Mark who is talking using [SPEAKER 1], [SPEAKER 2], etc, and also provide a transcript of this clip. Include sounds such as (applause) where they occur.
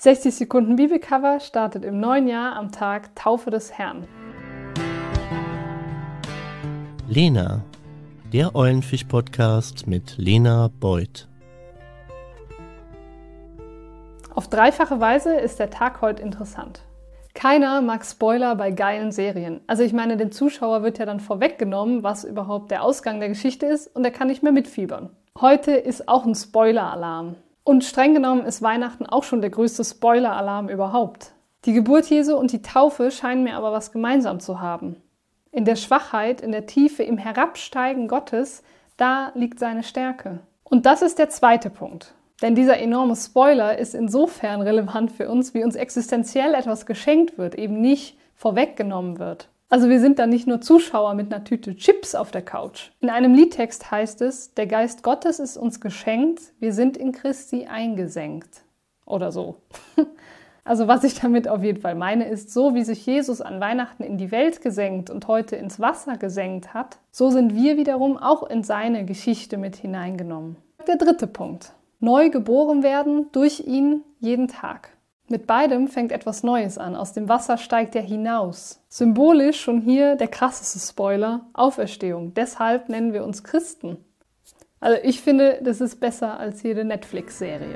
[SPEAKER 1] 60 Sekunden Bibelcover startet im neuen Jahr am Tag Taufe des Herrn.
[SPEAKER 2] Lena, der Eulenfisch-Podcast mit Lena Beuth.
[SPEAKER 1] Auf dreifache Weise ist der Tag heute interessant. Keiner mag Spoiler bei geilen Serien. Also ich meine, dem Zuschauer wird ja dann vorweggenommen, was überhaupt der Ausgang der Geschichte ist und er kann nicht mehr mitfiebern. Heute ist auch ein Spoiler-Alarm. Und streng genommen ist Weihnachten auch schon der größte Spoiler-Alarm überhaupt. Die Geburt Jesu und die Taufe scheinen mir aber was gemeinsam zu haben. In der Schwachheit, in der Tiefe, im Herabsteigen Gottes, da liegt seine Stärke. Und das ist der zweite Punkt. Denn dieser enorme Spoiler ist insofern relevant für uns, wie uns existenziell etwas geschenkt wird, eben nicht vorweggenommen wird. Also wir sind da nicht nur Zuschauer mit einer Tüte Chips auf der Couch. In einem Liedtext heißt es, der Geist Gottes ist uns geschenkt, wir sind in Christi eingesenkt. Oder so. (laughs) Also was ich damit auf jeden Fall meine, ist, so wie sich Jesus an Weihnachten in die Welt gesenkt und heute ins Wasser gesenkt hat, so sind wir wiederum auch in seine Geschichte mit hineingenommen. Der dritte Punkt. Neu geboren werden durch ihn jeden Tag. Mit beidem fängt etwas Neues an. Aus dem Wasser steigt er hinaus. Symbolisch schon hier der krasseste Spoiler, Auferstehung. Deshalb nennen wir uns Christen. Also ich finde, das ist besser als jede Netflix-Serie.